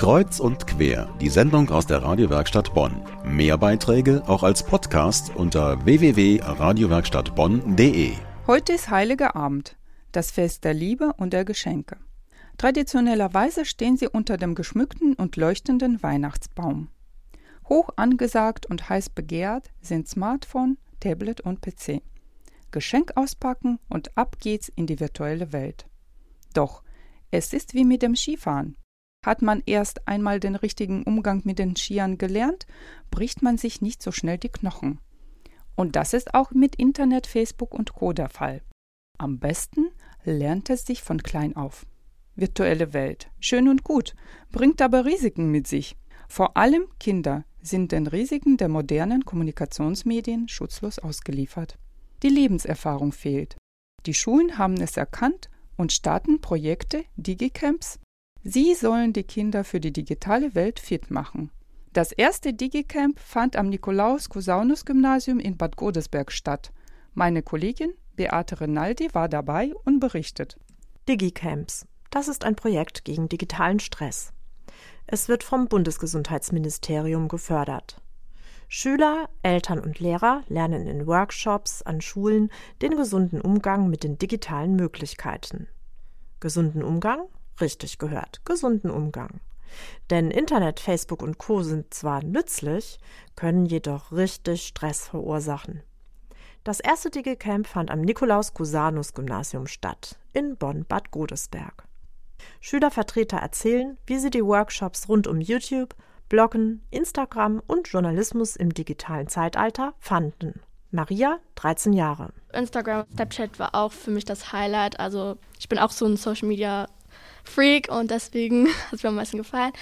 Kreuz und quer, die Sendung aus der Radiowerkstatt Bonn. Mehr Beiträge auch als Podcast unter www.radiowerkstattbonn.de. Heute ist Heiliger Abend, das Fest der Liebe und der Geschenke. Traditionellerweise stehen sie unter dem geschmückten und leuchtenden Weihnachtsbaum. Hoch angesagt und heiß begehrt sind Smartphone, Tablet und PC. Geschenk auspacken und ab geht's in die virtuelle Welt. Doch es ist wie mit dem Skifahren. Hat man erst einmal den richtigen Umgang mit den Skiern gelernt, bricht man sich nicht so schnell die Knochen. Und das ist auch mit Internet, Facebook und Co. der Fall. Am besten lernt es sich von klein auf. Virtuelle Welt, schön und gut, bringt aber Risiken mit sich. Vor allem Kinder sind den Risiken der modernen Kommunikationsmedien schutzlos ausgeliefert. Die Lebenserfahrung fehlt. Die Schulen haben es erkannt und starten Projekte, Digicamps. Sie sollen die Kinder für die digitale Welt fit machen. Das erste Digicamp fand am Nikolaus-Cusanus-Gymnasium in Bad Godesberg statt. Meine Kollegin Beate Rinaldi war dabei und berichtet. Digicamps. Das ist ein Projekt gegen digitalen Stress. Es wird vom Bundesgesundheitsministerium gefördert. Schüler, Eltern und Lehrer lernen in Workshops an Schulen den gesunden Umgang mit den digitalen Möglichkeiten. Gesunden Umgang? Richtig gehört, gesunden Umgang. Denn Internet, Facebook und Co sind zwar nützlich, können jedoch richtig Stress verursachen. Das erste DigiCamp fand am Nikolaus-Cusanus-Gymnasium statt, in Bonn-Bad Godesberg. Schülervertreter erzählen, wie sie die Workshops rund um YouTube, Bloggen, Instagram und Journalismus im digitalen Zeitalter fanden. Maria, 13 Jahre. Instagram, Snapchat war auch für mich das Highlight. Also ich bin auch so ein Social Media Freak und deswegen hat es mir am meisten gefallen.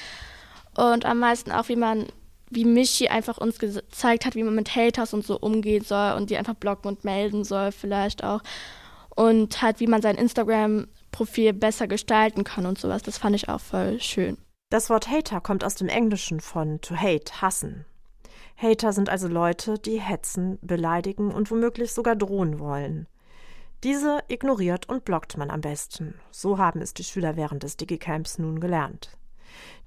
Und am meisten auch, wie man, wie Michi einfach uns gezeigt hat, wie man mit Haters und so umgehen soll und die einfach blocken und melden soll, vielleicht auch. Und halt, wie man sein Instagram-Profil besser gestalten kann und sowas. Das fand ich auch voll schön. Das Wort Hater kommt aus dem Englischen von to hate, hassen. Hater sind also Leute, die hetzen, beleidigen und womöglich sogar drohen wollen. Diese ignoriert und blockt man am besten. So haben es die Schüler während des Digicamps nun gelernt.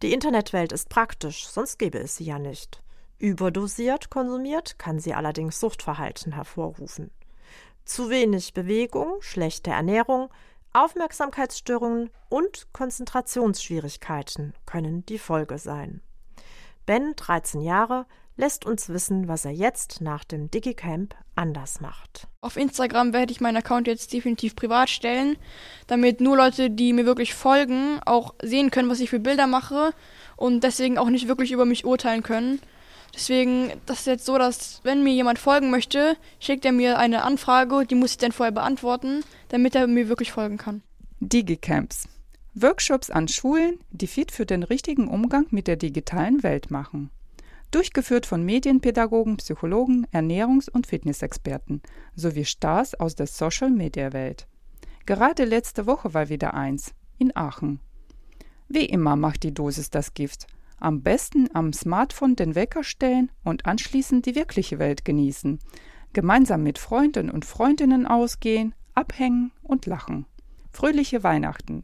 Die Internetwelt ist praktisch, sonst gäbe es sie ja nicht. Überdosiert konsumiert kann sie allerdings Suchtverhalten hervorrufen. Zu wenig Bewegung, schlechte Ernährung, Aufmerksamkeitsstörungen und Konzentrationsschwierigkeiten können die Folge sein. Ben, 13 Jahre, lässt uns wissen, was er jetzt nach dem Digicamp anders macht. Auf Instagram werde ich meinen Account jetzt definitiv privat stellen, damit nur Leute, die mir wirklich folgen, auch sehen können, was ich für Bilder mache und deswegen auch nicht wirklich über mich urteilen können. Deswegen, das ist jetzt so, dass wenn mir jemand folgen möchte, schickt er mir eine Anfrage, die muss ich dann vorher beantworten, damit er mir wirklich folgen kann. Digicamps. Workshops an Schulen, die fit für den richtigen Umgang mit der digitalen Welt machen. Durchgeführt von Medienpädagogen, Psychologen, Ernährungs- und Fitnessexperten sowie Stars aus der Social-Media-Welt. Gerade letzte Woche war wieder eins, in Aachen. Wie immer macht die Dosis das Gift – am besten am Smartphone den Wecker stellen und anschließend die wirkliche Welt genießen. Gemeinsam mit Freunden und Freundinnen ausgehen, abhängen und lachen. Fröhliche Weihnachten.